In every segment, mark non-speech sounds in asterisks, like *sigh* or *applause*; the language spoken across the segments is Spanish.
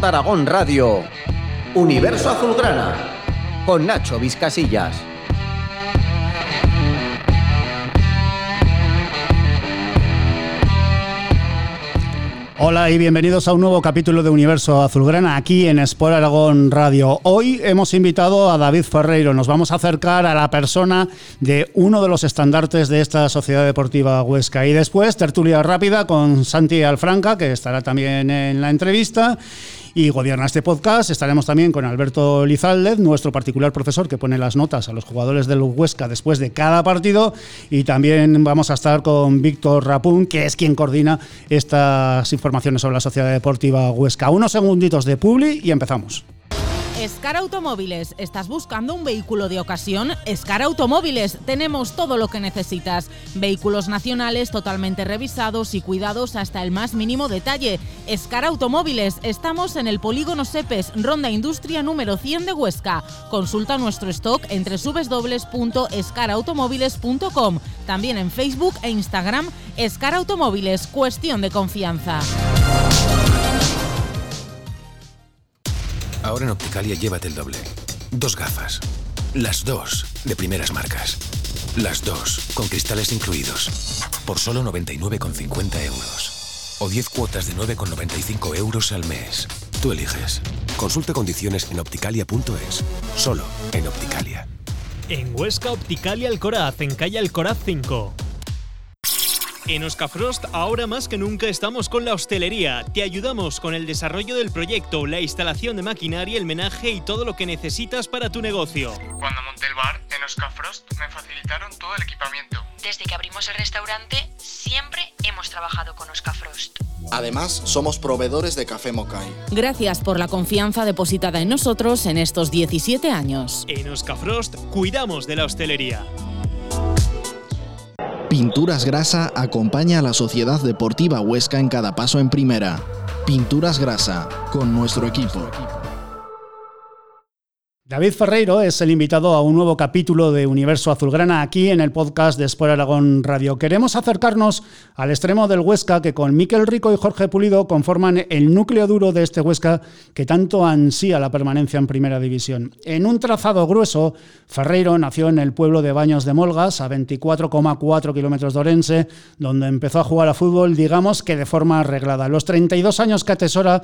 Aragón Radio, Universo Azulgrana, con Nacho Vizcasillas. Hola y bienvenidos a un nuevo capítulo de Universo Azulgrana aquí en Sport Aragón Radio. Hoy hemos invitado a David Ferreiro. Nos vamos a acercar a la persona de uno de los estandartes de esta Sociedad Deportiva Huesca. Y después, tertulia rápida con Santi Alfranca, que estará también en la entrevista. Y gobierna este podcast. Estaremos también con Alberto Lizaldez, nuestro particular profesor que pone las notas a los jugadores del Huesca después de cada partido. Y también vamos a estar con Víctor Rapún, que es quien coordina estas informaciones sobre la Sociedad Deportiva Huesca. Unos segunditos de publi y empezamos. Escar Automóviles, ¿estás buscando un vehículo de ocasión? Escar Automóviles, tenemos todo lo que necesitas. Vehículos nacionales totalmente revisados y cuidados hasta el más mínimo detalle. Escar Automóviles, estamos en el Polígono Sepes, Ronda Industria número 100 de Huesca. Consulta nuestro stock entre www.escarautomóviles.com. También en Facebook e Instagram, Escar Automóviles, cuestión de confianza. Ahora en Opticalia llévate el doble. Dos gafas. Las dos de primeras marcas. Las dos con cristales incluidos. Por solo 99,50 euros. O 10 cuotas de 9,95 euros al mes. Tú eliges. Consulta condiciones en opticalia.es. Solo en Opticalia. En Huesca Opticalia Alcoraz, en calle Alcoraz 5. En Oscafrost, ahora más que nunca estamos con la hostelería. Te ayudamos con el desarrollo del proyecto, la instalación de maquinaria, el menaje y todo lo que necesitas para tu negocio. Cuando monté el bar en Oscafrost me facilitaron todo el equipamiento. Desde que abrimos el restaurante, siempre hemos trabajado con Oscafrost. Además, somos proveedores de café Mokai. Gracias por la confianza depositada en nosotros en estos 17 años. En Oscafrost, cuidamos de la hostelería. Pinturas Grasa acompaña a la Sociedad Deportiva Huesca en cada paso en primera. Pinturas Grasa, con nuestro equipo. David Ferreiro es el invitado a un nuevo capítulo de Universo Azulgrana aquí en el podcast de Sport Aragón Radio. Queremos acercarnos al extremo del Huesca que con Miquel Rico y Jorge Pulido conforman el núcleo duro de este Huesca que tanto ansía la permanencia en Primera División. En un trazado grueso, Ferreiro nació en el pueblo de Baños de Molgas, a 24,4 kilómetros de Orense, donde empezó a jugar a fútbol, digamos que de forma arreglada. Los 32 años que atesora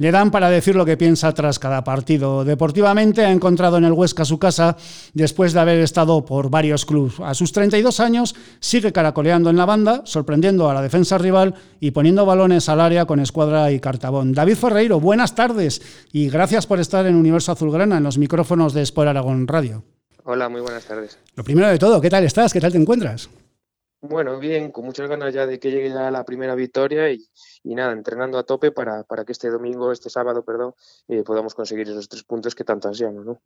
le dan para decir lo que piensa tras cada partido. Deportivamente ha encontrado en el Huesca su casa después de haber estado por varios clubes. A sus 32 años sigue caracoleando en la banda, sorprendiendo a la defensa rival y poniendo balones al área con escuadra y cartabón. David Ferreiro, buenas tardes y gracias por estar en Universo Azulgrana en los micrófonos de Sport Aragón Radio. Hola, muy buenas tardes. Lo primero de todo, ¿qué tal estás? ¿Qué tal te encuentras? Bueno, bien, con muchas ganas ya de que llegue ya la primera victoria y, nada, entrenando a tope para, para, que este domingo, este sábado, perdón, eh, podamos conseguir esos tres puntos que tanto ansiamos. ¿no?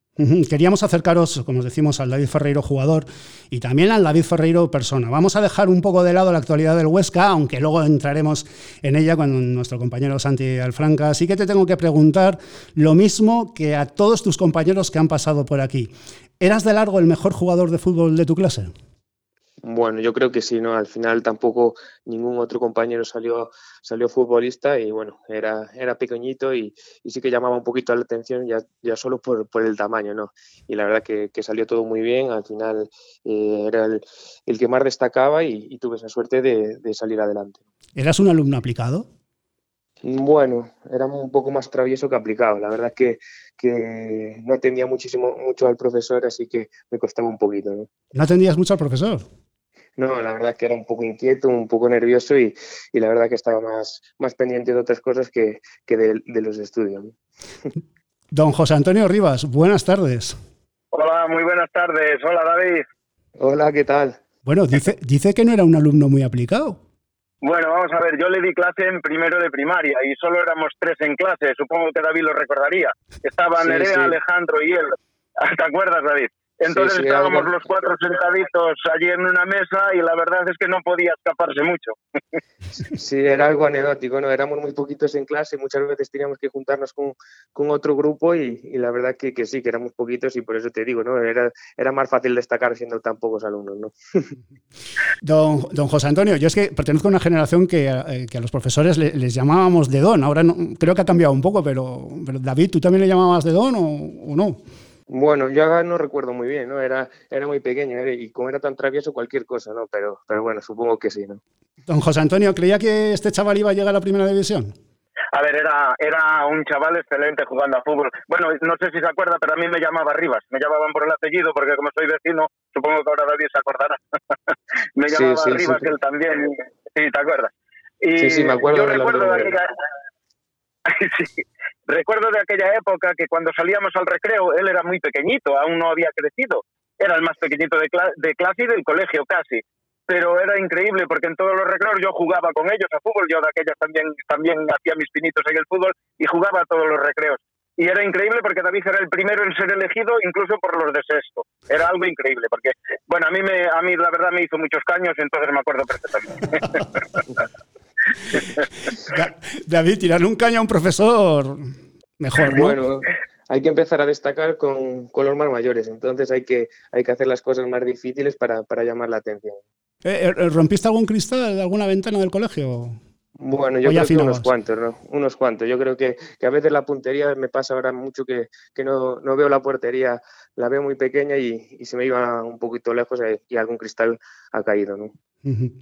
Queríamos acercaros, como os decimos, al David Ferreiro jugador y también al David Ferreiro persona. Vamos a dejar un poco de lado la actualidad del Huesca, aunque luego entraremos en ella con nuestro compañero Santi Alfranca. Así que te tengo que preguntar lo mismo que a todos tus compañeros que han pasado por aquí. ¿Eras de largo el mejor jugador de fútbol de tu clase? Bueno, yo creo que sí, ¿no? Al final tampoco ningún otro compañero salió, salió futbolista y bueno, era, era pequeñito y, y sí que llamaba un poquito la atención ya, ya solo por, por el tamaño, ¿no? Y la verdad que, que salió todo muy bien, al final eh, era el, el, que más destacaba y, y tuve esa suerte de, de, salir adelante. ¿Eras un alumno aplicado? Bueno, era un poco más travieso que aplicado. La verdad es que, que no atendía muchísimo mucho al profesor, así que me costaba un poquito. ¿no? ¿No atendías mucho al profesor? No, la verdad que era un poco inquieto, un poco nervioso y, y la verdad que estaba más, más pendiente de otras cosas que, que de, de, los estudios. *laughs* Don José Antonio Rivas, buenas tardes. Hola, muy buenas tardes. Hola, David. Hola, ¿qué tal? Bueno, dice, dice que no era un alumno muy aplicado. Bueno, vamos a ver, yo le di clase en primero de primaria y solo éramos tres en clase, supongo que David lo recordaría. Estaban sí, Nerea, sí. Alejandro y él. *laughs* ¿Te acuerdas, David? Entonces estábamos los cuatro sentaditos allí en una mesa y la verdad es que no podía escaparse mucho. Sí, era algo anecdótico, ¿no? Éramos muy poquitos en clase, muchas veces teníamos que juntarnos con, con otro grupo y, y, la verdad que, que, sí, que éramos poquitos y por eso te digo, ¿no? Era, era más fácil destacar siendo tan pocos alumnos, ¿no? *laughs* Don, don José Antonio, yo es que pertenezco a una generación que, eh, que a los profesores le, les llamábamos de don, ahora no, creo que ha cambiado un poco, pero, pero David, ¿tú también le llamabas de don o, o no? Bueno, yo no recuerdo muy bien, ¿no? Era, era muy pequeño era, y como era tan travieso cualquier cosa, ¿no? Pero, pero bueno, supongo que sí, ¿no? Don José Antonio, ¿creía que este chaval iba a llegar a la primera división? A ver, era, era un chaval excelente jugando a fútbol. Bueno, no sé si se acuerda, pero a mí me llamaba Rivas. Me llamaban por el apellido porque como soy vecino, supongo que ahora David se acordará. *laughs* me llamaba sí, sí, Rivas, sí. él también. Sí, ¿te acuerdas? Y sí, sí, me acuerdo. Yo recuerdo de aquella... *laughs* sí. Recuerdo de aquella época que cuando salíamos al recreo, él era muy pequeñito, aún no había crecido. Era el más pequeñito de, cl de clase y del colegio casi. Pero era increíble porque en todos los recreos yo jugaba con ellos a fútbol. Yo de aquellas también, también hacía mis pinitos en el fútbol y jugaba a todos los recreos. Y era increíble porque David era el primero en ser elegido incluso por los de sexto. Era algo increíble porque, bueno, a mí, me, a mí la verdad me hizo muchos caños, entonces me acuerdo perfectamente. *laughs* David, tirar un caño a un profesor mejor, ¿no? Bueno, hay que empezar a destacar con, con, los más mayores, entonces hay que, hay que hacer las cosas más difíciles para, para llamar la atención. ¿Eh, ¿Rompiste algún cristal de alguna ventana del colegio? Bueno, yo creo que unos cuantos, ¿no? Unos cuantos. Yo creo que, que, a veces la puntería me pasa ahora mucho que, que no, no, veo la portería, la veo muy pequeña y, y, se me iba un poquito lejos y algún cristal ha caído, ¿no? Uh -huh.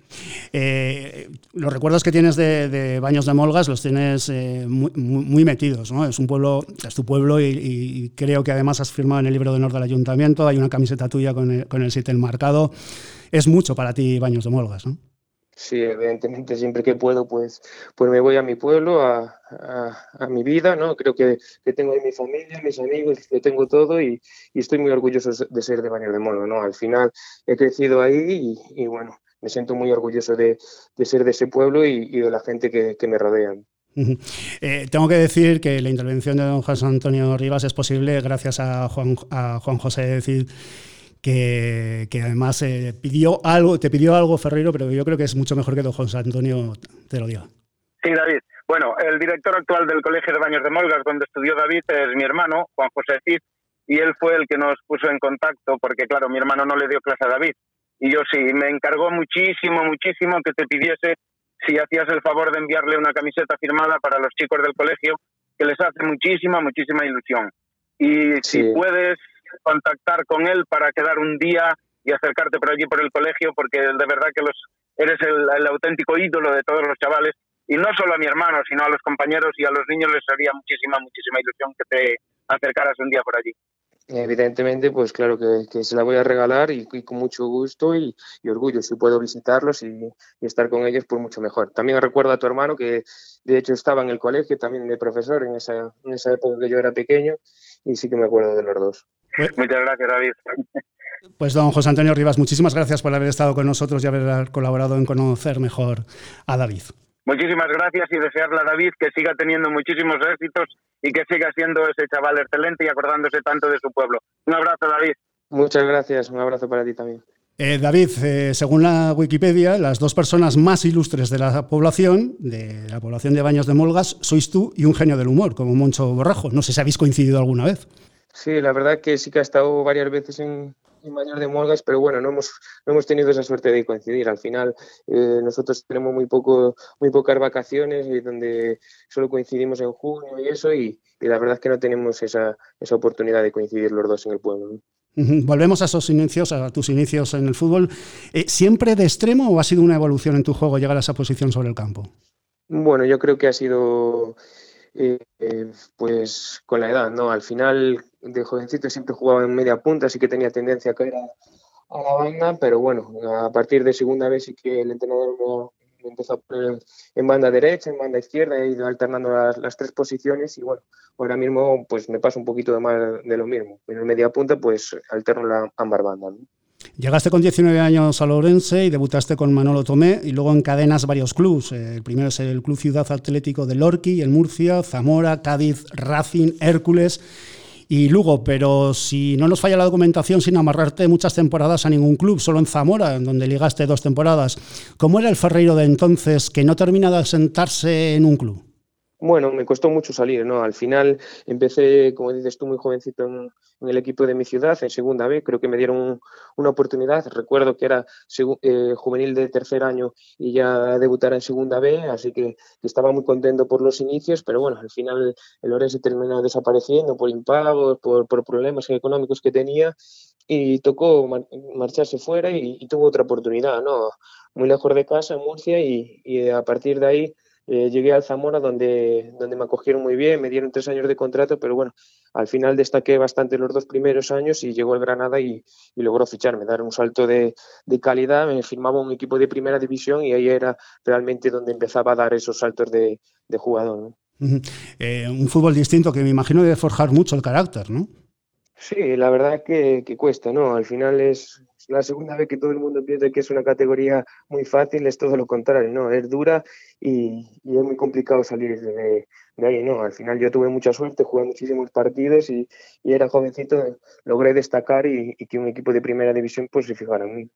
eh, los recuerdos que tienes de, de, Baños de Molgas los tienes eh, muy, muy, metidos, ¿no? Es un pueblo, es tu pueblo y, y, creo que además has firmado en el libro de honor del ayuntamiento, hay una camiseta tuya con el, con el sitio. Es mucho para ti Baños de Molgas, ¿no? Sí, evidentemente, siempre que puedo, pues, pues me voy a mi pueblo, a, a, mi vida, ¿no? Creo que, que, tengo ahí mi familia, mis amigos, que tengo todo y, y, estoy muy orgulloso de ser de Baños de Molgas, ¿no? Al final he crecido ahí y, bueno, me siento muy orgulloso de, de ser de ese pueblo y, de la gente que, que me rodea. Eh, tengo que decir que la intervención de don José Antonio Rivas es posible gracias a Juan, a Juan José Cid, que, que, además eh, pidió algo, te pidió algo Ferreiro, pero yo creo que es mucho mejor que don José Antonio te lo diga. Sí, David. Bueno, el director actual del Colegio de Baños de Molgas, donde estudió David, es mi hermano, Juan José Cid, y él fue el que nos puso en contacto, porque claro, mi hermano no le dio clase a David, y yo sí, me encargó muchísimo, muchísimo que te pidiese si hacías el favor de enviarle una camiseta firmada para los chicos del colegio, que les hace muchísima, muchísima ilusión. Y sí. si puedes contactar con él para quedar un día y acercarte por allí por el colegio, porque de verdad que los eres el, el auténtico ídolo de todos los chavales, y no solo a mi hermano, sino a los compañeros y a los niños les haría muchísima, muchísima ilusión que te acercaras un día por allí. Evidentemente, pues claro que, que, se la voy a regalar y, y con mucho gusto y, y, orgullo. Si puedo visitarlos y, y, estar con ellos, pues mucho mejor. También recuerdo a tu hermano que de hecho estaba en el colegio, también de profesor en esa, en esa época que yo era pequeño y sí que me acuerdo de los dos. Muchas gracias, David. Pues don José Antonio Rivas, muchísimas gracias por haber estado con nosotros y haber colaborado en conocer mejor a David. Muchísimas gracias y desearle a David que siga teniendo muchísimos éxitos y que siga siendo ese chaval excelente y acordándose tanto de su pueblo. Un abrazo, David. Muchas gracias, un abrazo para ti también. Eh, David, eh, según la Wikipedia, las dos personas más ilustres de la población, de la población de Baños de Molgas, sois tú y un genio del humor, como Moncho Borrajo. No sé si habéis coincidido alguna vez. Sí, la verdad que sí que ha estado varias veces en, Baños de Molgas, pero bueno, no hemos, no hemos tenido esa suerte de coincidir. Al final, eh, nosotros tenemos muy, poco, muy pocas vacaciones y donde solo coincidimos en junio y eso, y, y la verdad es que no tenemos esa, esa oportunidad de coincidir los dos en el pueblo. Volvemos a esos inicios, a tus inicios en el fútbol. Eh, ¿Siempre de extremo o ha sido una evolución en tu juego llegar a esa posición sobre el campo? Bueno, yo creo que ha sido eh, pues con la edad, ¿no? Al final de jovencito siempre jugaba en media punta, así que tenía tendencia a caer a, a la banda, pero bueno, a partir de segunda vez sí que el entrenador me empezó a poner en banda derecha, en banda izquierda, he ido alternando las, las, tres posiciones y bueno, ahora mismo pues me pasa un poquito de más de lo mismo. En media punta pues alterno la ambas bandas. ¿no? Llegaste con 19 años a Lorense y debutaste con Manolo Tomé y luego encadenas varios clubes. El primero es el Club Ciudad Atlético de Lorqui, el Murcia, Zamora, Cádiz, Racing, Hércules y Lugo, pero si no nos falla la documentación sin amarrarte muchas temporadas a ningún club, solo en Zamora, donde ligaste dos temporadas, ¿cómo era el Ferreiro de entonces que no termina de sentarse en un club? Bueno, me costó mucho salir, ¿no? Al final empecé, como dices tú, muy jovencito en, el equipo de mi ciudad, en segunda B, creo que me dieron una oportunidad. Recuerdo que era eh, juvenil de tercer año y ya debutar en segunda B, así que, estaba muy contento por los inicios, pero bueno, al final el Orense terminó desapareciendo por impagos, por, problemas económicos que tenía y tocó marcharse fuera y, tuvo otra oportunidad, ¿no? Muy lejos de casa, en Murcia, y a partir de ahí eh, llegué al Zamora donde, donde me acogieron muy bien, me dieron tres años de contrato, pero bueno, al final destaqué bastante los dos primeros años y llegó el Granada y, logró ficharme, dar un salto de, calidad, me firmaba un equipo de primera división y ahí era realmente donde empezaba a dar esos saltos de, jugador. Eh, un fútbol distinto que me imagino debe forjar mucho el carácter, ¿no? Sí, la verdad que, que cuesta, ¿no? Al final es, la segunda vez que todo el mundo piensa que es una categoría muy fácil, es todo lo contrario, ¿no? Es dura y, es muy complicado salir de, ahí, ¿no? Al final yo tuve mucha suerte, jugué muchísimos partidos y, era jovencito, logré destacar y, que un equipo de primera división pues se fijara en mí.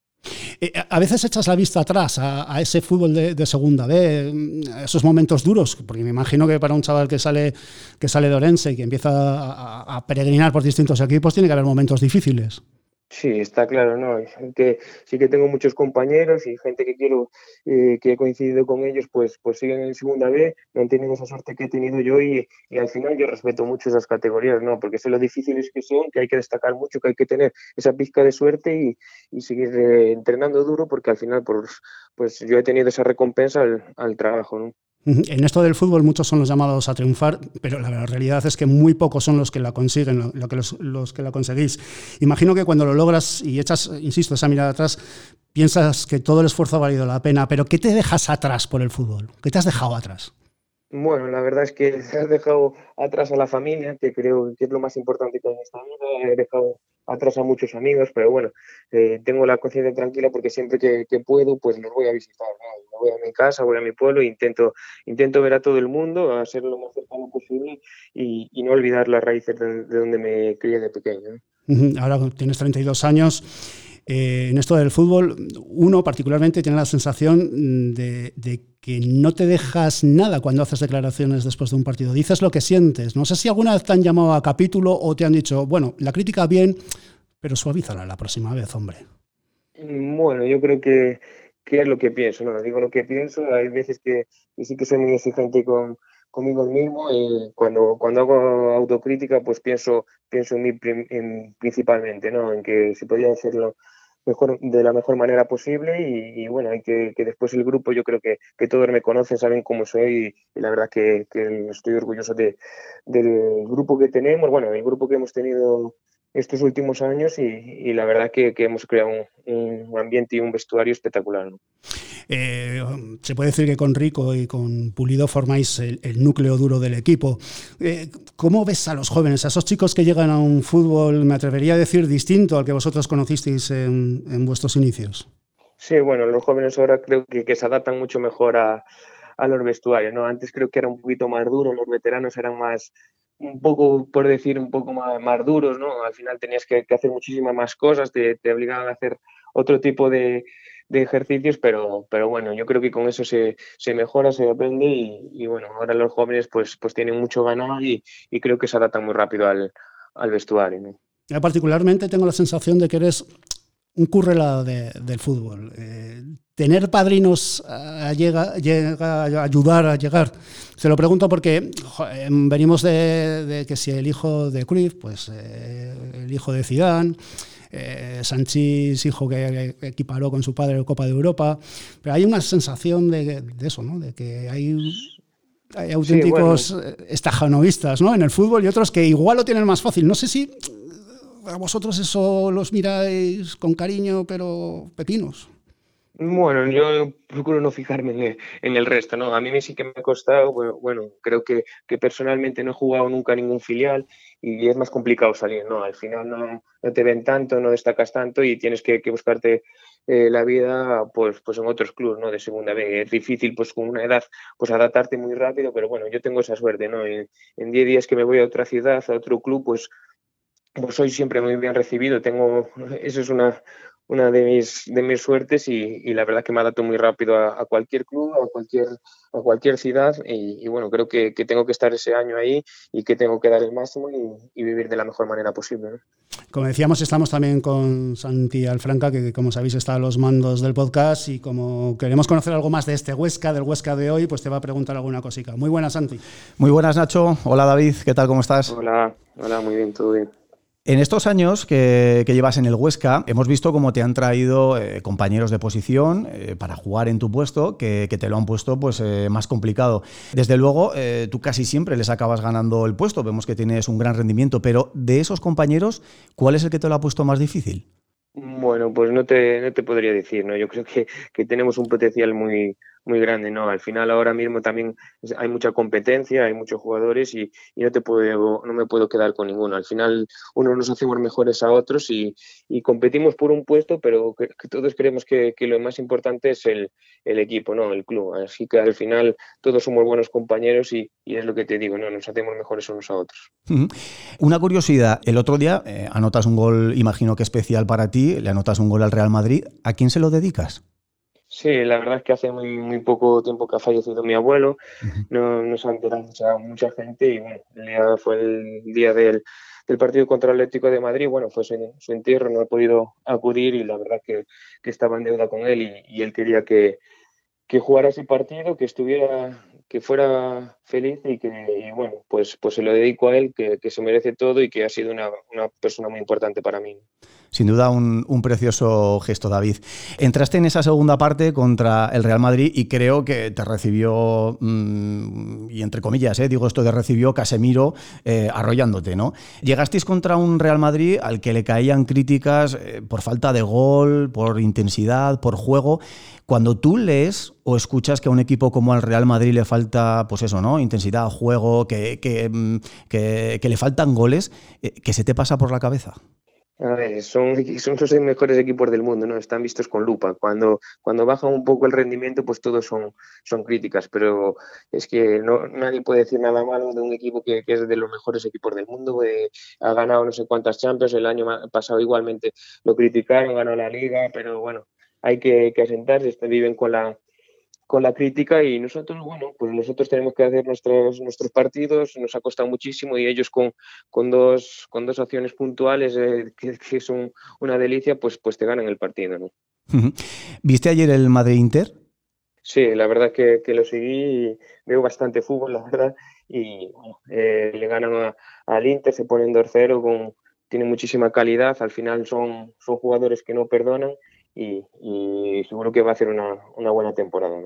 Eh, a veces echas la vista atrás a, ese fútbol de, segunda B, esos momentos duros, porque me imagino que para un chaval que sale, que sale de Orense y que empieza a, a peregrinar por distintos equipos, tiene que haber momentos difíciles. Sí, está claro, ¿no? Que sí que tengo muchos compañeros y gente que quiero, eh, que he coincidido con ellos, pues, pues siguen en segunda B, no han tenido esa suerte que he tenido yo y, al final yo respeto mucho esas categorías, ¿no? Porque sé lo difíciles que son, que hay que destacar mucho, que hay que tener esa pizca de suerte y, seguir eh, entrenando duro porque al final, pues, pues yo he tenido esa recompensa al, al trabajo, ¿no? En esto del fútbol muchos son los llamados a triunfar, pero la realidad es que muy pocos son los que la consiguen, lo, que los, que la conseguís. Imagino que cuando lo logras y echas, insisto, esa mirada atrás, piensas que todo el esfuerzo ha valido la pena, pero ¿qué te dejas atrás por el fútbol? ¿Qué te has dejado atrás? Bueno, la verdad es que *laughs* has dejado atrás a la familia, que creo que es lo más importante que en esta vida. He dejado atrás a muchos amigos, pero bueno, eh, tengo la conciencia tranquila porque siempre que, puedo, pues los voy a visitar. voy a mi casa, voy a mi pueblo, e intento, intento ver a todo el mundo, a ser lo más cercano posible y, no olvidar las raíces de, donde me crié de pequeño. Ahora tienes 32 años. Eh, en esto del fútbol, uno particularmente tiene la sensación de, de, que no te dejas nada cuando haces declaraciones después de un partido. Dices lo que sientes. No sé si alguna vez te han llamado a capítulo o te han dicho, bueno, la crítica bien, pero suavízala la próxima vez, hombre. Bueno, yo creo que, que es lo que pienso, ¿no? Digo lo que pienso. Hay veces que, sí que soy muy exigente con, conmigo mismo y cuando, cuando hago autocrítica pues pienso, pienso en mí principalmente, ¿no? En que se podía hacerlo mejor, de la mejor manera posible y, bueno, hay que, que, después el grupo, yo creo que, que, todos me conocen, saben cómo soy y, la verdad que, que, estoy orgulloso de, del grupo que tenemos, bueno, el grupo que hemos tenido estos últimos años y, la verdad que, hemos creado un, ambiente y un vestuario espectacular. Eh, se puede decir que con Rico y con Pulido formáis el, núcleo duro del equipo. Eh, ¿Cómo ves a los jóvenes, a esos chicos que llegan a un fútbol, me atrevería a decir, distinto al que vosotros conocisteis en, vuestros inicios? Sí, bueno, los jóvenes ahora creo que, se adaptan mucho mejor a, los vestuarios. ¿no? Antes creo que era un poquito más duro, los veteranos eran más, un poco, por decir, un poco más, más duros, ¿no? Al final tenías que, hacer muchísimas más cosas, te, te, obligaban a hacer otro tipo de, de, ejercicios, pero, pero bueno, yo creo que con eso se, se mejora, se aprende y, bueno, ahora los jóvenes pues, pues tienen mucho ganado y, y creo que se adaptan muy rápido al, al vestuario. particularmente tengo la sensación de que eres un currela del fútbol. Eh, tener padrinos a, llega, llega, a ayudar a llegar. Se lo pregunto porque em, venimos de, que si el hijo de Cruyff, pues eh, el hijo de Zidane, eh, Sanchís, hijo que equiparó con su padre la Copa de Europa, pero hay una sensación de, eso, ¿no? de que hay, hay auténticos estajanoístas ¿no? en el fútbol y otros que igual lo tienen más fácil. No sé si a vosotros eso los miráis con cariño, pero pepinos. Bueno, yo procuro no fijarme en el, resto, ¿no? A mí sí que me ha costado, bueno, creo que, personalmente no he jugado nunca ningún filial y es más complicado salir, ¿no? Al final no, te ven tanto, no destacas tanto y tienes que, buscarte eh, la vida pues, pues en otros clubes, ¿no? De segunda vez. Es difícil, pues con una edad, pues adaptarte muy rápido, pero bueno, yo tengo esa suerte, ¿no? En 10 días que me voy a otra ciudad, a otro club, pues pues soy siempre muy bien recibido. Tengo, eso es una, una de mis, de mis suertes y, la verdad que me adapto muy rápido a, cualquier club, a cualquier, a cualquier ciudad y, bueno, creo que, tengo que estar ese año ahí y que tengo que dar el máximo y, vivir de la mejor manera posible. Como decíamos, estamos también con Santi Alfranca, que como sabéis está a los mandos del podcast y como queremos conocer algo más de este Huesca, del Huesca de hoy, pues te va a preguntar alguna cosica. Muy buenas, Santi. Muy buenas, Nacho. Hola, David. ¿Qué tal? ¿Cómo estás? Hola, hola, muy bien, todo bien. En estos años que, llevas en el Huesca, hemos visto cómo te han traído eh, compañeros de posición eh, para jugar en tu puesto, que, te lo han puesto pues, eh, más complicado. Desde luego, tú casi siempre les acabas ganando el puesto, vemos que tienes un gran rendimiento, pero de esos compañeros, ¿cuál es el que te lo ha puesto más difícil? Bueno, pues no te, no te podría decir, ¿no? Yo creo que, que tenemos un potencial muy, muy grande, ¿no? Al final ahora mismo también hay mucha competencia, hay muchos jugadores y, no te puedo, no me puedo quedar con ninguno. Al final uno nos hacemos mejores a otros y, competimos por un puesto, pero que, todos creemos que, lo más importante es el, equipo, ¿no? El club. Así que al final todos somos buenos compañeros y, es lo que te digo, ¿no? Nos hacemos mejores unos a otros. Una curiosidad, el otro día eh, anotas un gol, imagino que especial para ti, le anotas un gol al Real Madrid. ¿A quién se lo dedicas? Sí, la verdad es que hace muy, muy poco tiempo que ha fallecido mi abuelo, no, nos ha enterado mucha, mucha gente y bueno, el día, fue el día del, del partido contra el Atlético de Madrid, bueno, fue su, entierro, no he podido acudir y la verdad que, que estaba en deuda con él y, y él quería que, que jugara ese partido, que estuviera, que fuera feliz y que, bueno, pues, pues se lo dedico a él, que, que se merece todo y que ha sido una, una persona muy importante para mí. Sin duda un, precioso gesto, David. Entraste en esa segunda parte contra el Real Madrid y creo que te recibió, mm, y entre comillas, eh, digo esto de recibió Casemiro eh, arrollándote, ¿no? Llegasteis contra un Real Madrid al que le caían críticas eh, por falta de gol, por intensidad, por juego. Cuando tú lees o escuchas que a un equipo como al Real Madrid le falta, pues eso, ¿no? Intensidad, juego, que, que, mm, que le faltan goles, ¿qué se te pasa por la cabeza? Son, son los mejores equipos del mundo, ¿no? Están vistos con lupa. Cuando, cuando baja un poco el rendimiento, pues todos son, son críticas, pero es que no, nadie puede decir nada malo de un equipo que, que es de los mejores equipos del mundo, ha ganado no sé cuántas Champions, el año pasado igualmente lo criticaron, ganó la liga, pero bueno, hay que, que asentarse, viven con la, con la crítica y nosotros, bueno, pues nosotros tenemos que hacer nuestros, nuestros partidos, nos ha costado muchísimo y ellos con, con, dos, con dos acciones puntuales eh, que, son una delicia, pues, pues te ganan el partido. ¿no? ¿Viste ayer el Madrid-Inter? Sí, la verdad que, que, lo seguí y veo bastante fútbol, la verdad, y eh, le ganan al Inter, se ponen 2-0, con, tiene muchísima calidad, al final son, son jugadores que no perdonan y, seguro que va a ser una, buena temporada.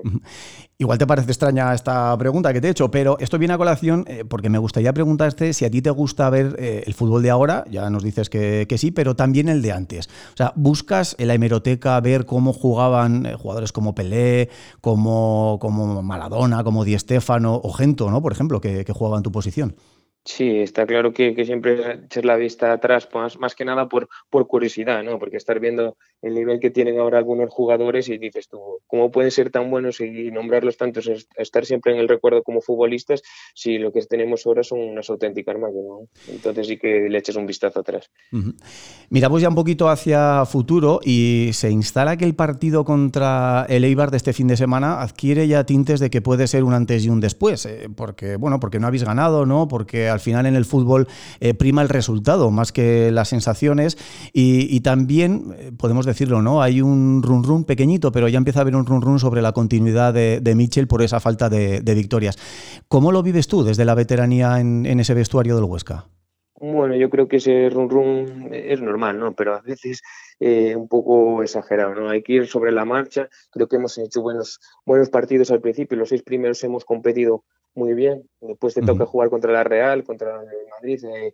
Igual te parece extraña esta pregunta que te he hecho, pero esto viene a colación eh, porque me gustaría preguntarte si a ti te gusta ver eh, el fútbol de ahora, ya nos dices que, sí, pero también el de antes. O sea, ¿buscas en la hemeroteca ver cómo jugaban eh, jugadores como Pelé, como, como Maradona, como Di Stéfano o Gento, ¿no? por ejemplo, que, que jugaban en tu posición? Sí, está claro que, siempre echar la vista atrás, pues, más que nada por, por curiosidad, ¿no? Porque estar viendo el nivel que tienen ahora algunos jugadores y dices tú, ¿cómo pueden ser tan buenos y nombrarlos tantos, estar siempre en el recuerdo como futbolistas si lo que tenemos ahora son unas auténticas máquinas, ¿no? Entonces sí que le eches un vistazo atrás. Miramos ya un poquito hacia futuro y se instala que el partido contra el Eibar de este fin de semana adquiere ya tintes de que puede ser un antes y un después, eh, porque, bueno, porque no habéis ganado, ¿no? Porque al final en el fútbol eh, prima el resultado más que las sensaciones y, también, eh, podemos decirlo, ¿no? Hay un run run pequeñito, pero ya empieza a haber un run run sobre la continuidad de, de Mitchell por esa falta de, victorias. ¿Cómo lo vives tú desde la veteranía en, ese vestuario del Huesca? Bueno, yo creo que ese run run es normal, ¿no? Pero a veces eh, un poco exagerado, ¿no? Hay que ir sobre la marcha. Creo que hemos hecho buenos, buenos partidos al principio. Los seis primeros hemos competido muy bien. Después te toca jugar contra la Real, contra el Madrid. Eh,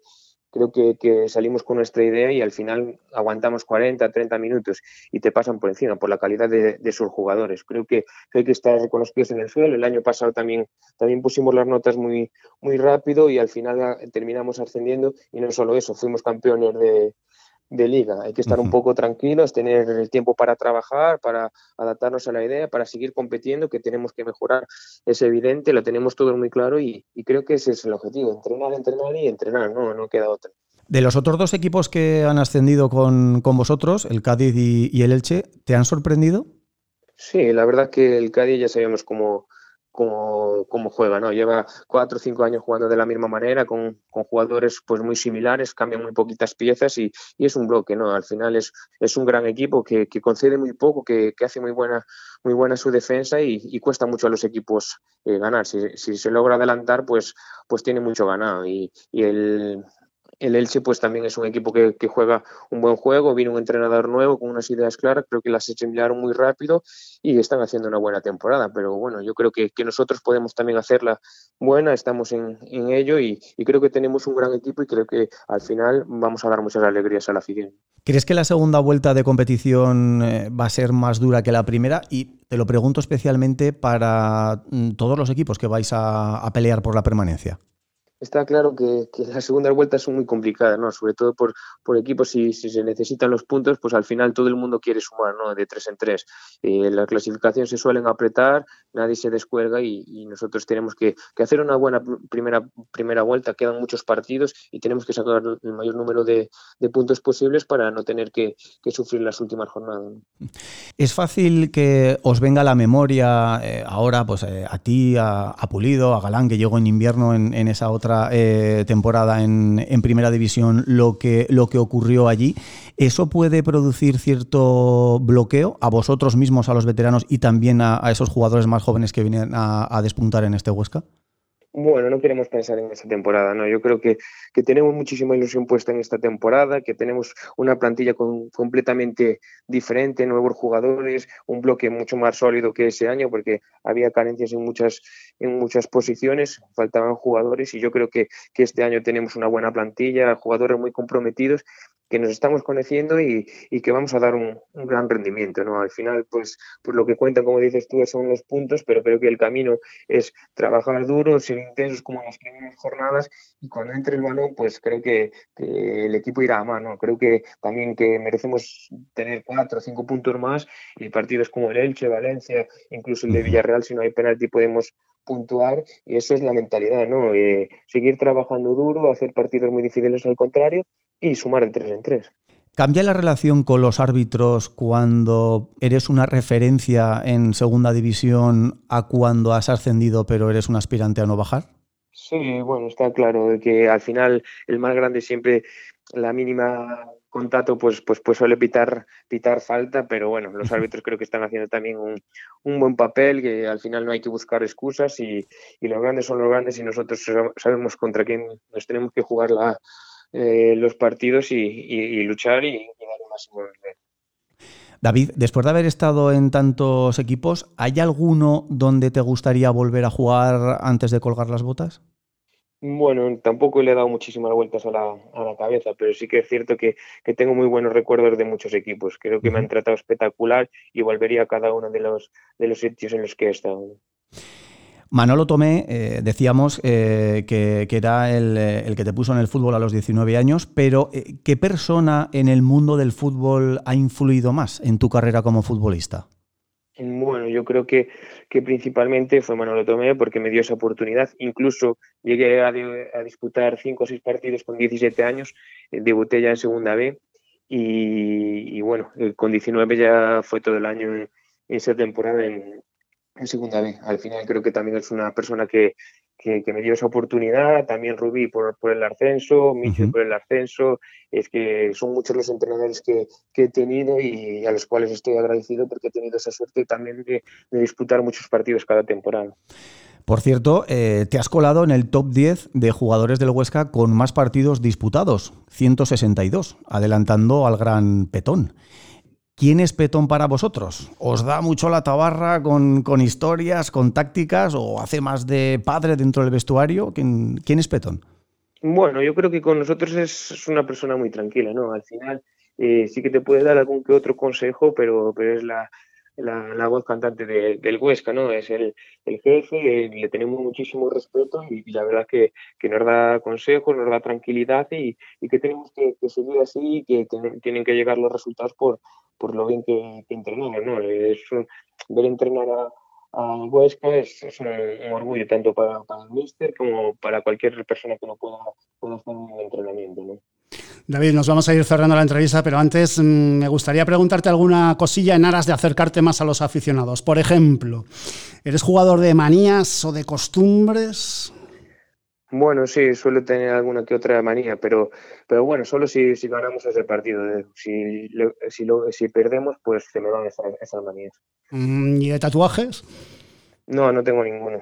creo que, salimos con nuestra idea y al final aguantamos 40, 30 minutos y te pasan por encima por la calidad de, sus jugadores. Creo que, hay que estar con los pies en el suelo. El año pasado también, también pusimos las notas muy, muy rápido y al final ah, terminamos ascendiendo y no solo eso, fuimos campeones de, de liga. Hay que estar un poco tranquilos, tener el tiempo para trabajar, para adaptarnos a la idea, para seguir compitiendo, que tenemos que mejorar. Es evidente, lo tenemos todo muy claro y, creo que ese es el objetivo, entrenar, entrenar y entrenar, no, no queda otra. De los otros dos equipos que han ascendido con, vosotros, el Cádiz y, el Elche, ¿te han sorprendido? Sí, la verdad que el Cádiz ya sabemos cómo, cómo, juega, ¿no? Lleva cuatro o cinco años jugando de la misma manera, con, jugadores pues muy similares, cambian muy poquitas piezas y, es un bloque, ¿no? Al final es, es un gran equipo que, concede muy poco, que, hace muy buena, muy buena su defensa y, cuesta mucho a los equipos eh, ganar. Si, se logra adelantar, pues, pues tiene mucho ganado. Y, y el, el Elche pues también es un equipo que, juega un buen juego, viene un entrenador nuevo con unas ideas claras, creo que las asimilaron muy rápido y están haciendo una buena temporada, pero bueno, yo creo que, nosotros podemos también hacerla buena, estamos en, ello y, creo que tenemos un gran equipo y creo que al final vamos a dar muchas alegrías a la afición. ¿Crees que la segunda vuelta de competición eh, va a ser más dura que la primera? Y te lo pregunto especialmente para mm, todos los equipos que vais a pelear por la permanencia está claro que, las segundas vueltas son muy complicadas, ¿no? Sobre todo por, por equipos, si, si, se necesitan los puntos, pues al final todo el mundo quiere sumar, ¿no? De tres en tres. Eh, la clasificación se suelen apretar, nadie se descuelga y, nosotros tenemos que, hacer una buena primera, primera vuelta. Quedan muchos partidos y tenemos que sacar el mayor número de, puntos posibles para no tener que, sufrir las últimas jornadas. Es fácil que os venga a la memoria eh, ahora, pues eh, a ti, a, Pulido, a Galán, que llegó en invierno en esa otra eh, temporada en, Primera División lo que, lo que ocurrió allí. ¿Eso puede producir cierto bloqueo a vosotros mismos, a los veteranos y también a, esos jugadores más jóvenes que vienen a despuntar en este Huesca? Bueno, no queremos pensar en esta temporada, ¿no? Yo creo que, que tenemos muchísima ilusión puesta en esta temporada, que tenemos una plantilla completamente diferente, nuevos jugadores, un bloque mucho más sólido que ese año, porque había carencias en muchas, en muchas posiciones, faltaban jugadores y yo creo que, que este año tenemos una buena plantilla, jugadores muy comprometidos que nos estamos conociendo y, que vamos a dar un, gran rendimiento, ¿no? Al final, pues, pues lo que cuentan, como dices tú, son los puntos, pero creo que el camino es trabajar duro, ser intensos como en las primeras jornadas y cuando entre el balón, pues creo que, el equipo irá a mano. Creo que también que merecemos tener cuatro o cinco puntos más y partidos como el Elche, Valencia, incluso el de Villarreal, si no hay penalti podemos puntuar y eso es la mentalidad, ¿no? Eh, seguir trabajando duro, hacer partidos muy difíciles al contrario y sumar en tres en tres. ¿Cambia la relación con los árbitros cuando eres una referencia en segunda división a cuando has ascendido pero eres un aspirante a no bajar? Sí, bueno, está claro que al final el más grande siempre la mínima contacto pues, pues, pues suele pitar, pitar falta, pero bueno, los árbitros creo que están haciendo también un, un buen papel, que al final no hay que buscar excusas y, y, los grandes son los grandes y nosotros sabemos contra quién nos tenemos que jugar la, eh, los partidos y, luchar y, dar el máximo David, después de haber estado en tantos equipos, ¿hay alguno donde te gustaría volver a jugar antes de colgar las botas? Bueno, tampoco le he dado muchísimas vueltas a la, a la cabeza, pero sí que es cierto que, tengo muy buenos recuerdos de muchos equipos. Creo que me han tratado espectacular y volvería a cada uno de los, de los sitios en los que he estado. Manolo Tomé, eh, decíamos eh, que, era eh, el, que te puso en el fútbol a los 19 años, pero ¿qué persona en el mundo del fútbol ha influido más en tu carrera como futbolista? Bueno, yo creo que, principalmente fue Manolo Tomé porque me dio esa oportunidad. Incluso llegué a, disputar 5 o 6 partidos con 17 años, debuté ya en Segunda B y, bueno, con 19 ya fue todo el año en, esa temporada en, en segunda B. Al final creo que también es una persona que, me dio esa oportunidad, también Rubí por, por el ascenso, Michel por el ascenso, es que son muchos los entrenadores que, he tenido y a los cuales estoy agradecido porque he tenido esa suerte también de, disputar muchos partidos cada temporada. Por cierto, eh, te has colado en el top 10 de jugadores del Huesca con más partidos disputados, 162, adelantando al gran Petón. ¿Quién es Petón para vosotros? ¿Os da mucho la tabarra con, historias, con tácticas o hace más de padre dentro del vestuario? ¿Quién, es Petón? Bueno, yo creo que con nosotros es, una persona muy tranquila, ¿no? Al final eh, sí que te puede dar algún que otro consejo, pero, pero es la, la, voz cantante del Huesca, ¿no? Es el, jefe, eh, le tenemos muchísimo respeto y, la verdad que, que, nos da consejos, nos da tranquilidad y, que tenemos que, seguir así y que tienen que llegar los resultados por, por lo bien que, entrenamos, ¿no? Es ver entrenar a, a Huesca es, un, orgullo tanto para, el míster como para cualquier persona que no pueda, pueda hacer un entrenamiento. ¿no? David, nos vamos a ir cerrando la entrevista, pero antes mm, me gustaría preguntarte alguna cosilla en aras de acercarte más a los aficionados. Por ejemplo, ¿eres jugador de manías o de costumbres? Bueno, sí, suelo tener alguna que otra manía, pero, pero bueno, solo si, si ganamos ese partido. Eh, si, si, si perdemos, pues se me van esas, manías. Mm, ¿Y de tatuajes? No, no tengo ninguno.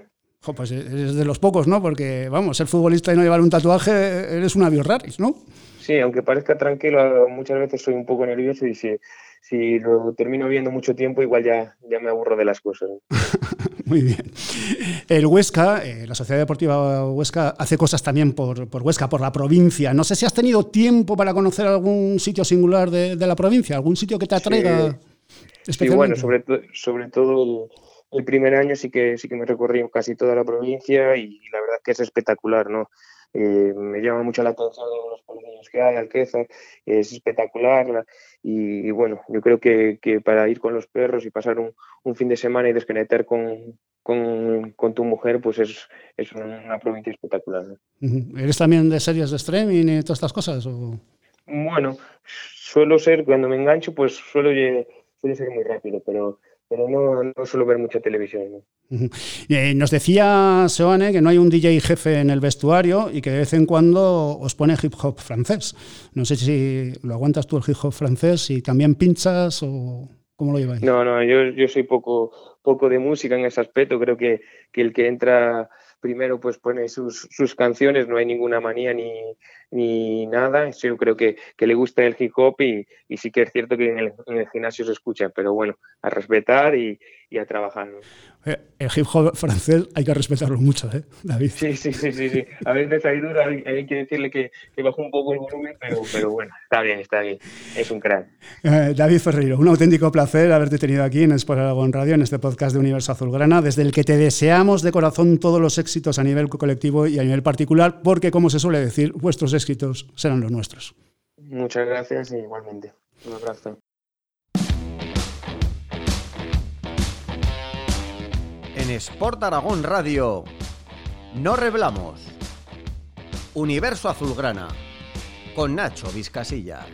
pues eres de los pocos, ¿no? Porque, vamos, ser futbolista y no llevar un tatuaje, eres una biorraris, ¿no? Sí, aunque parezca tranquilo, muchas veces soy un poco nervioso y si, si lo termino viendo mucho tiempo, igual ya, ya me aburro de las cosas. *laughs* *laughs* Muy bien. El Huesca, eh, la Sociedad Deportiva Huesca, hace cosas también por, por, Huesca, por la provincia. No sé si has tenido tiempo para conocer algún sitio singular de, la provincia, algún sitio que te atraiga. Sí, bueno, sobre, sobre todo el, primer año sí que sí que me recorrí casi toda la provincia y la verdad que es espectacular, ¿no? Eh, me llama mucho la atención los colegios que hay, Alquezar, es espectacular. Y, bueno, yo creo que, para ir con los perros y pasar un, fin de semana y desconectar con, con, tu mujer, pues es, es una, provincia espectacular. ¿Eres también de series de streaming y todas estas cosas? Bueno, suelo ser, cuando me engancho, pues suelo, suele ser muy rápido, pero pero no, no suelo ver mucha televisión. Eh, nos decía Seoane que no hay un DJ jefe en el vestuario y que de vez en cuando os pone hip hop francés. No sé si lo aguantas tú el hip hop francés y también pinchas o cómo lo lleváis. No, no, yo, yo soy poco, poco de música en ese aspecto. Creo que, que el que entra primero pues pone sus, sus canciones, no hay ninguna manía ni, ni nada. Yo creo que, que, le gusta el hip hop y, y sí que es cierto que en el, en el, gimnasio se escucha, pero bueno, a respetar y, y a trabajar. Eh, el hip hop francés hay que respetarlo mucho, ¿eh, David? Sí, sí, sí, sí. sí. A veces hay duda, hay, que decirle que, que bajó un poco el volumen, pero, pero, bueno, está bien, está bien. Es un crack. Eh, David Ferreiro, un auténtico placer haberte tenido aquí en Sport Aragón Radio, en este podcast de Universo Azulgrana, desde el que te deseamos de corazón todos los éxitos a nivel colectivo y a nivel particular, porque, como se suele decir, vuestros éxitos serán los nuestros. Muchas gracias y igualmente. Un abrazo. En Sport Aragón Radio, no revelamos. Universo Azulgrana, con Nacho Vizcasilla.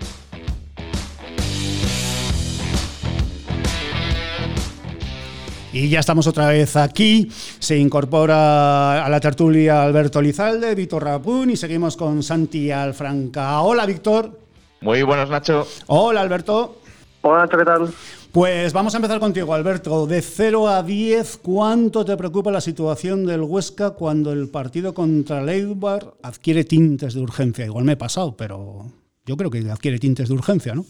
Y ya estamos otra vez aquí. Se incorpora a la tertulia Alberto Lizalde, Víctor Rapún y seguimos con Santi Alfranca. Hola, Víctor. Muy buenos, Nacho. Hola, Alberto. Hola, Nacho, ¿qué tal? Pues vamos a empezar contigo, Alberto. De 0 a 10, ¿cuánto te preocupa la situación del Huesca cuando el partido contra Leibar adquiere tintes de urgencia? Igual me he pasado, pero yo creo que adquiere tintes de urgencia, ¿no?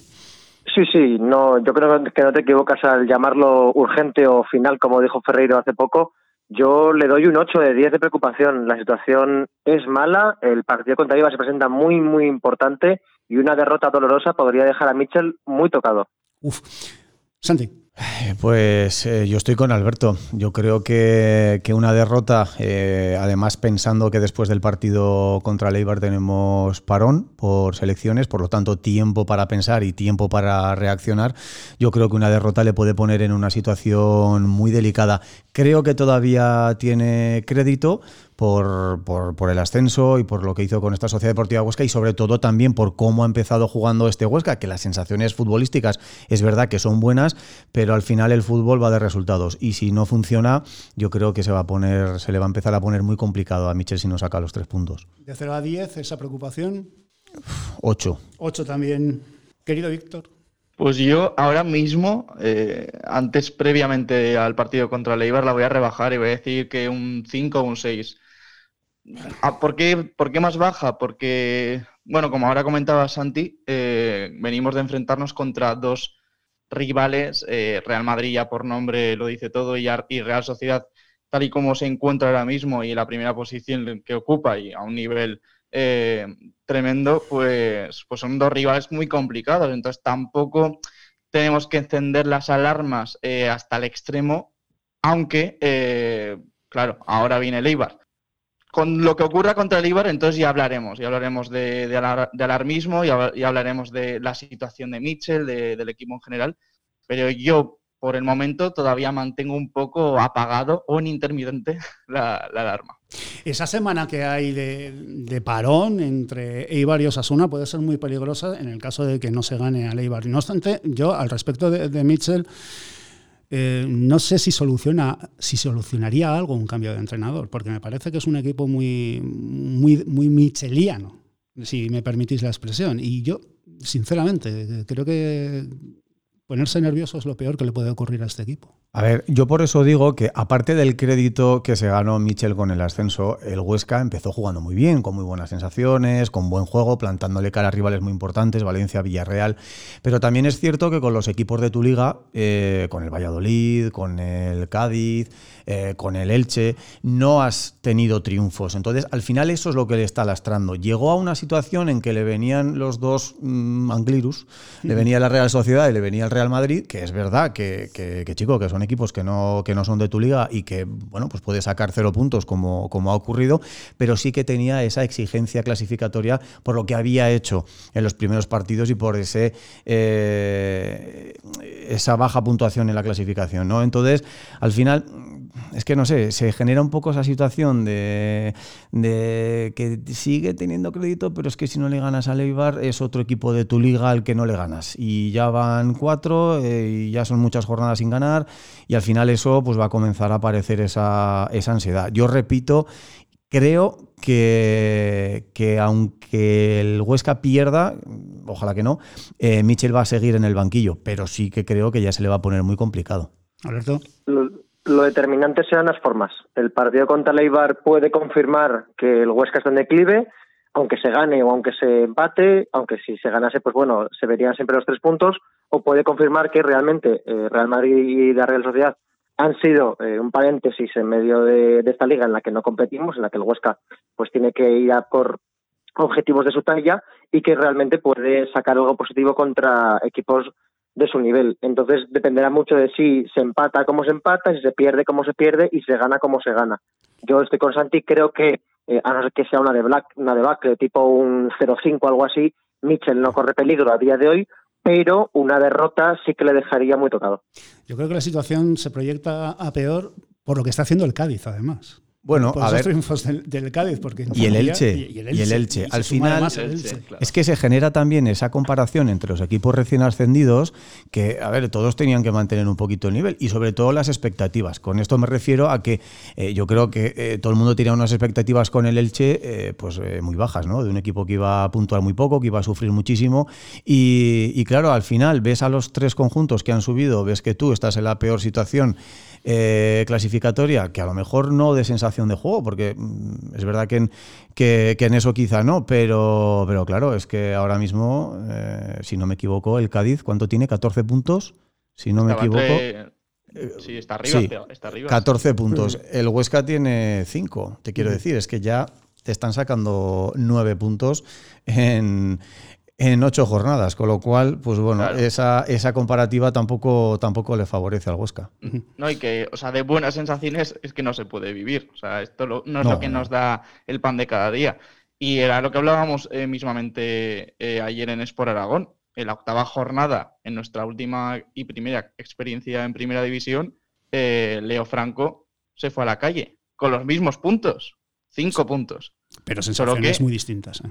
Sí, sí, no, yo creo que no te equivocas al llamarlo urgente o final, como dijo Ferreiro hace poco. Yo le doy un 8 de 10 de preocupación. La situación es mala, el partido contra Leibar se presenta muy, muy importante y una derrota dolorosa podría dejar a Mitchell muy tocado. Uf, Santi. Pues eh, yo estoy con Alberto. Yo creo que, una derrota, eh, además pensando que después del partido contra Leibar tenemos parón por selecciones, por lo tanto tiempo para pensar y tiempo para reaccionar, yo creo que una derrota le puede poner en una situación muy delicada. Creo que todavía tiene crédito, por, por, el ascenso y por lo que hizo con esta Sociedad Deportiva Huesca y sobre todo también por cómo ha empezado jugando este Huesca, que las sensaciones futbolísticas es verdad que son buenas, pero al final el fútbol va de resultados y si no funciona, yo creo que se va a poner, se le va a empezar a poner muy complicado a Michel si no saca los tres puntos. De 0 a 10, esa preocupación. 8. 8 también. Querido Víctor. Pues yo ahora mismo, eh, antes previamente al partido contra Leibar, la voy a rebajar y voy a decir que un 5 o un 6. Ah, ¿Por qué, ¿Por qué, más baja? Porque, bueno, como ahora comentaba Santi, eh, venimos de enfrentarnos contra dos rivales, eh, Real Madrid ya por nombre lo dice todo y, Real Sociedad tal y como se encuentra ahora mismo y la primera posición que ocupa y a un nivel eh, tremendo, pues, pues son dos rivales muy complicados. Entonces tampoco tenemos que encender las alarmas hasta el extremo, aunque, claro, ahora viene el Eibar con lo que ocurra contra el Ibar, entonces ya hablaremos, ya hablaremos de, alarmismo, y hablaremos de la situación de Mitchell, del equipo en general. Pero yo, por el momento todavía mantengo un poco apagado o en intermitente *laughs* la, alarma. Esa semana que hay de, parón entre Eibar y Osasuna puede ser muy peligrosa en el caso de que no se gane al Eibar. No obstante, yo al respecto de, Mitchell, eh, no sé si, soluciona, si solucionaría algo un cambio de entrenador, porque me parece que es un equipo muy, muy, muy micheliano, si me permitís la expresión. Y yo, sinceramente, creo que ponerse nervioso es lo peor que le puede ocurrir a este equipo. A ver, yo por eso digo que aparte del crédito que se ganó Michel con el ascenso, el Huesca empezó jugando muy bien, con muy buenas sensaciones, con buen juego, plantándole cara a rivales muy importantes, Valencia, Villarreal. Pero también es cierto que con los equipos de tu liga, eh, con el Valladolid, con el Cádiz, eh, con el Elche, no has tenido triunfos. Entonces, al final eso es lo que le está lastrando. Llegó a una situación en que le venían los dos mm, Anglirus, le venía la Real Sociedad y le venía el Real Madrid, que es verdad que, que, que chico, que son equipos que no, que no son de tu liga y que, bueno, pues puede sacar cero puntos como, como ha ocurrido, pero sí que tenía esa exigencia clasificatoria por lo que había hecho en los primeros partidos y por ese eh, esa baja puntuación en la clasificación, ¿no? Entonces, al final, es que no sé, se genera un poco esa situación de, de, que sigue teniendo crédito, pero es que si no le ganas a Leibar es otro equipo de tu liga al que no le ganas. Y ya van cuatro eh, y ya son muchas jornadas sin ganar y al final eso pues va a comenzar a aparecer esa, esa ansiedad. Yo repito, creo que, que, aunque el Huesca pierda, ojalá que no, eh, Michel va a seguir en el banquillo, pero sí que creo que ya se le va a poner muy complicado. Alberto. Lo determinante serán las formas. El partido contra Leibar puede confirmar que el Huesca está en declive, aunque se gane o aunque se empate, aunque si se ganase, pues bueno, se verían siempre los tres puntos, o puede confirmar que realmente eh, Real Madrid y la Real Sociedad han sido eh, un paréntesis en medio de, esta liga en la que no competimos, en la que el Huesca pues tiene que ir a por objetivos de su talla y que realmente puede sacar algo positivo contra equipos de su nivel. Entonces dependerá mucho de si se empata como se empata, si se pierde como se pierde y se gana como se gana. Yo estoy con Santi, creo que, eh, a no ser que sea una, de black, una debacle tipo un 0-5 o algo así, Mitchell no corre peligro a día de hoy, pero una derrota sí que le dejaría muy tocado. Yo creo que la situación se proyecta a peor por lo que está haciendo el Cádiz, además. Bueno, a ver. triunfos del, Cádiz, porque y el Elche, y, el Elche. Al final, es que se genera también esa comparación entre los equipos recién ascendidos, que, a ver, todos tenían que mantener un poquito el nivel y sobre todo las expectativas. Con esto me refiero a que eh, yo creo que eh, todo el mundo tenía unas expectativas con el Elche, eh, pues muy bajas, ¿no? De un equipo que iba a puntuar muy poco, que iba a sufrir muchísimo. Y, y claro, al final ves a los tres conjuntos que han subido, ves que tú estás en la peor situación. Eh, clasificatoria, que a lo mejor no de sensación de juego, porque mm, es verdad que en, que, en eso quizá no, pero, pero claro, es que ahora mismo, eh, si no me equivoco, el Cádiz, ¿cuánto tiene? ¿14 puntos? Si no me equivoco. Eh, sí, está arriba, está arriba. 14 puntos. *laughs* El Huesca tiene 5, te quiero decir, es que ya te están sacando 9 puntos en, en ocho jornadas, con lo cual, pues bueno, esa, esa comparativa tampoco, tampoco le favorece al Huesca. No, y que, o sea, de buenas sensaciones es que no se puede vivir. O sea, esto no es lo que nos da el pan de cada día. Y era lo que hablábamos eh, mismamente eh, ayer en Sport Aragón. En la octava jornada, en nuestra última y primera experiencia en primera división, eh, Leo Franco se fue a la calle con los mismos puntos, cinco puntos. Pero sensaciones muy distintas.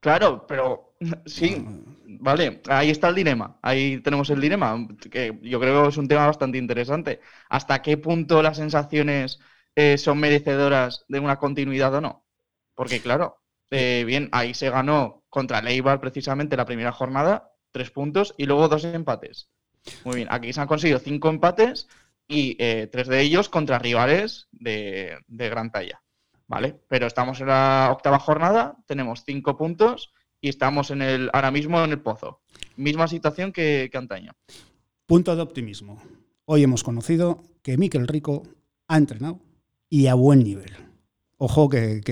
Claro, pero sí, vale, ahí está el dilema, ahí tenemos el dilema, que yo creo que es un tema bastante interesante. ¿Hasta qué punto las sensaciones eh, son merecedoras de una continuidad o no? Porque claro, eh, bien, ahí se ganó contra Leibar precisamente la primera jornada, tres puntos y luego dos empates. Muy bien, aquí se han conseguido cinco empates y eh, tres de ellos contra rivales de gran talla. ¿vale? Pero estamos en la octava jornada, tenemos cinco puntos y estamos en el, ahora mismo en el pozo. Misma situación que, antaño. Punto de optimismo. Hoy hemos conocido que Miquel Rico ha entrenado y a buen nivel. Ojo que,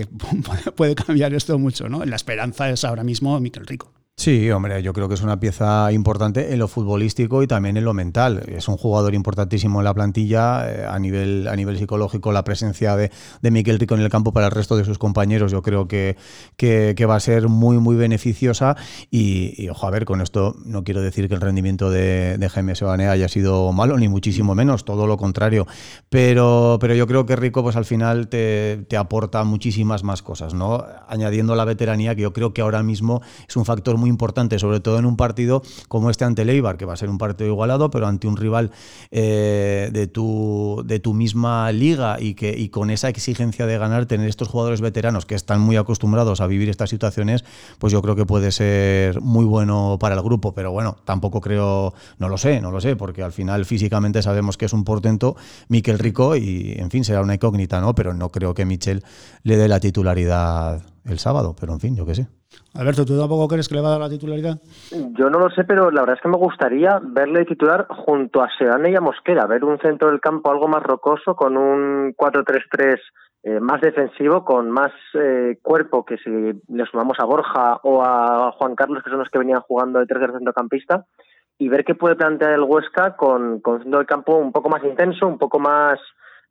*laughs* puede cambiar esto mucho, ¿no? La esperanza es ahora mismo Miquel Rico. Sí, hombre, yo creo que es una pieza importante en lo futbolístico y también en lo mental. Es un jugador importantísimo en la plantilla eh, a nivel a nivel psicológico. La presencia de, de Miquel Rico en el campo para el resto de sus compañeros, yo creo que, que, va a ser muy muy beneficiosa. Y, ojo, a ver, con esto no quiero decir que el rendimiento de, de Jaime Sebanea haya sido malo, ni muchísimo menos, todo lo contrario. Pero, pero yo creo que Rico, pues al final te, te aporta muchísimas más cosas, ¿no? Añadiendo la veteranía, que yo creo que ahora mismo es un factor muy importante, sobre todo en un partido como este ante Leibar, que va a ser un partido igualado, pero ante un rival eh, de, tu, de tu misma liga y, que, y con esa exigencia de ganar, tener estos jugadores veteranos que están muy acostumbrados a vivir estas situaciones, pues yo creo que puede ser muy bueno para el grupo. Pero bueno, tampoco creo, no lo sé, no lo sé, porque al final físicamente sabemos que es un portento, Miquel Rico, y en fin, será una incógnita, ¿no? Pero no creo que Michel le dé la titularidad el sábado, pero en fin, yo qué sé. Alberto, ¿tú tampoco crees que le va a dar la titularidad? Yo no lo sé, pero la verdad es que me gustaría verle titular junto a Seane y a Mosquera, ver un centro del campo algo más rocoso, con un 4-3-3 eh, más defensivo, con más eh, cuerpo que si le sumamos a Borja o a Juan Carlos, que son los que venían jugando de tercer centrocampista, y ver qué puede plantear el Huesca con, con centro del campo un poco más intenso, un poco más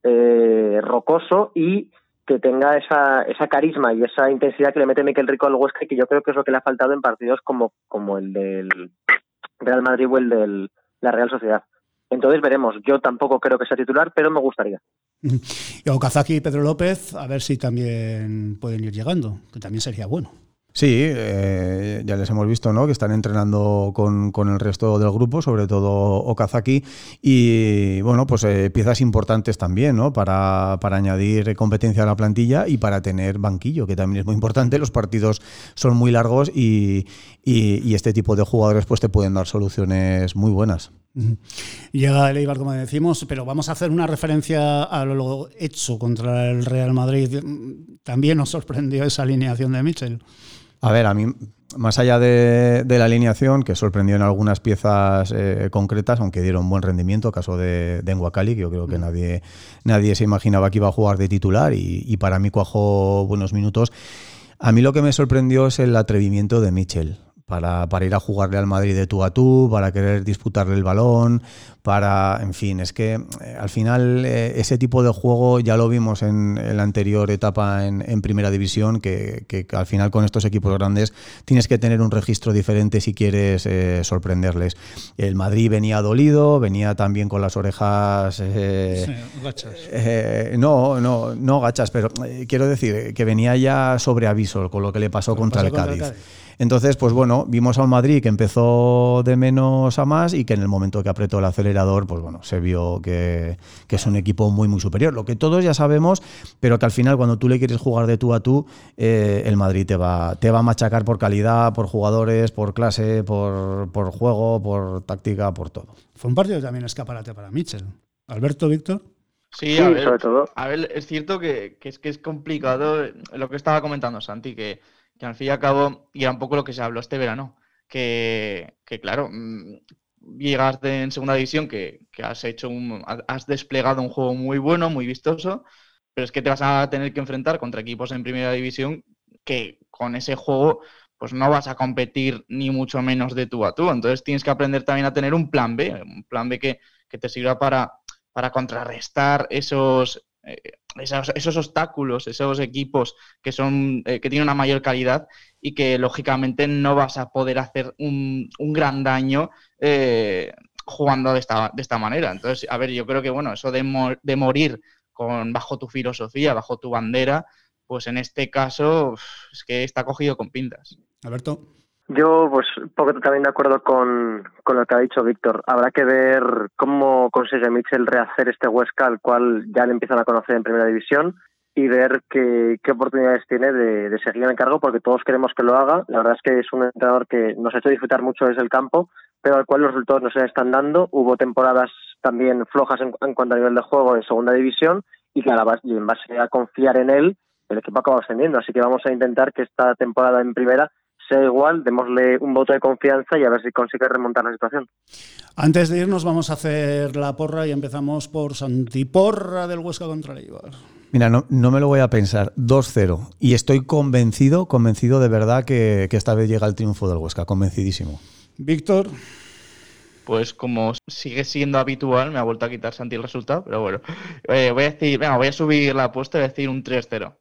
eh, rocoso y que tenga esa, esa carisma y esa intensidad que le mete Miquel Rico al Huesca que yo creo que es lo que le ha faltado en partidos como, como el del Real Madrid o el de la Real Sociedad. Entonces veremos. Yo tampoco creo que sea titular, pero me gustaría. Y Okazaki y Pedro López, a ver si también pueden ir llegando, que también sería bueno. Sí, eh, ya les hemos visto ¿no? que están entrenando con, con, el resto del grupo, sobre todo Okazaki, y bueno, pues eh, piezas importantes también ¿no? para, para, añadir competencia a la plantilla y para tener banquillo, que también es muy importante. Los partidos son muy largos y, y, este tipo de jugadores pues te pueden dar soluciones muy buenas. Llega el como decimos, pero vamos a hacer una referencia a lo hecho contra el Real Madrid. También nos sorprendió esa alineación de Mitchell. A ver, a mí, más allá de, la alineación, que sorprendió en algunas piezas eh, concretas, aunque dieron buen rendimiento, caso de, de que yo creo que mm. nadie, nadie se imaginaba que iba a jugar de titular y, para mí cuajó buenos minutos. A mí lo que me sorprendió es el atrevimiento de Mitchell para, para, ir a jugarle al Madrid de tú a tú, para querer disputarle el balón, para, en fin, es que eh, al final eh, ese tipo de juego ya lo vimos en, la anterior etapa en, Primera División, que, que, al final con estos equipos grandes tienes que tener un registro diferente si quieres eh, sorprenderles. El Madrid venía dolido, venía también con las orejas... gachas. no, no, no gachas, pero quiero decir que venía ya sobre aviso con lo que le pasó contra, el, Cádiz. Entonces, pues bueno, vimos a un Madrid que empezó de menos a más y que en el momento que apretó el acelerador, pues bueno, se vio que, es un equipo muy, muy superior. Lo que todos ya sabemos, pero que al final cuando tú le quieres jugar de tú a tú, eh, el Madrid te va, te va a machacar por calidad, por jugadores, por clase, por, por juego, por táctica, por todo. Fue un partido también escaparate para Mitchell. Alberto, Víctor. Sí, a ver, sobre todo. A ver, es cierto que, que, es que es complicado lo que estaba comentando Santi, que que al fin y al cabo, y era un poco lo que se habló este verano, que, que claro, mm, llegas en segunda división, que, que, has hecho un, has desplegado un juego muy bueno, muy vistoso, pero es que te vas a tener que enfrentar contra equipos en primera división que con ese juego pues no vas a competir ni mucho menos de tú a tú. Entonces tienes que aprender también a tener un plan B, un plan B que, que te sirva para, para contrarrestar esos, eh, esos, obstáculos, esos equipos que son eh, que tienen una mayor calidad y que lógicamente no vas a poder hacer un, gran daño eh, jugando de esta, de esta manera. Entonces, a ver, yo creo que bueno, eso de, de morir con bajo tu filosofía, bajo tu bandera, pues en este caso es que está cogido con pintas. Alberto. Yo, pues, poco también de acuerdo con, con lo que ha dicho Víctor. Habrá que ver cómo consigue Mitchell rehacer este Huesca, al cual ya le empiezan a conocer en Primera División, y ver qué, qué oportunidades tiene de, de, seguir en el cargo, porque todos queremos que lo haga. La verdad es que es un entrenador que nos ha hecho disfrutar mucho desde el campo, pero al cual los resultados no se están dando. Hubo temporadas también flojas en, cuanto a nivel de juego en Segunda División, y que y en base a confiar en él, el equipo acaba ascendiendo. Así que vamos a intentar que esta temporada en Primera sea igual, démosle un voto de confianza y a ver si consigue remontar la situación. Antes de irnos vamos a hacer la porra y empezamos por Santiporra del Huesca contra el Mira, no, no me lo voy a pensar. 2-0. Y estoy convencido, convencido de verdad que, que esta vez llega el triunfo del Huesca. Convencidísimo. Víctor. Pues como sigue siendo habitual, me ha vuelto a quitar Santi el resultado, pero bueno. Eh, voy a decir, venga, voy a subir la apuesta y voy a decir un 3-0.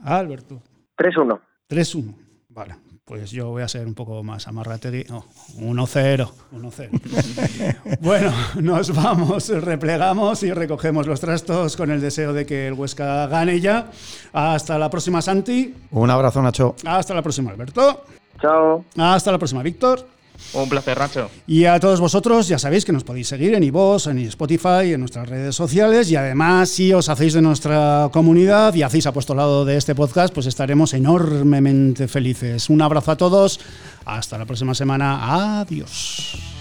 Alberto. 3-1. 3-1. Vale. Pues yo voy a ser un poco más amarrategui. No, 1-0. 1-0. *laughs* bueno, nos vamos, replegamos y recogemos los trastos con el deseo de que el Huesca gane ya. Hasta la próxima, Santi. Un abrazo, Nacho. Hasta la próxima, Alberto. Chao. Hasta la próxima, Víctor. Un placer, Nacho. Y a todos vosotros ya sabéis que nos podéis seguir en iVoox, en Spotify, en nuestras redes sociales y además si os hacéis de nuestra comunidad y hacéis apostolado de este podcast, pues estaremos enormemente felices. Un abrazo a todos, hasta la próxima semana, adiós.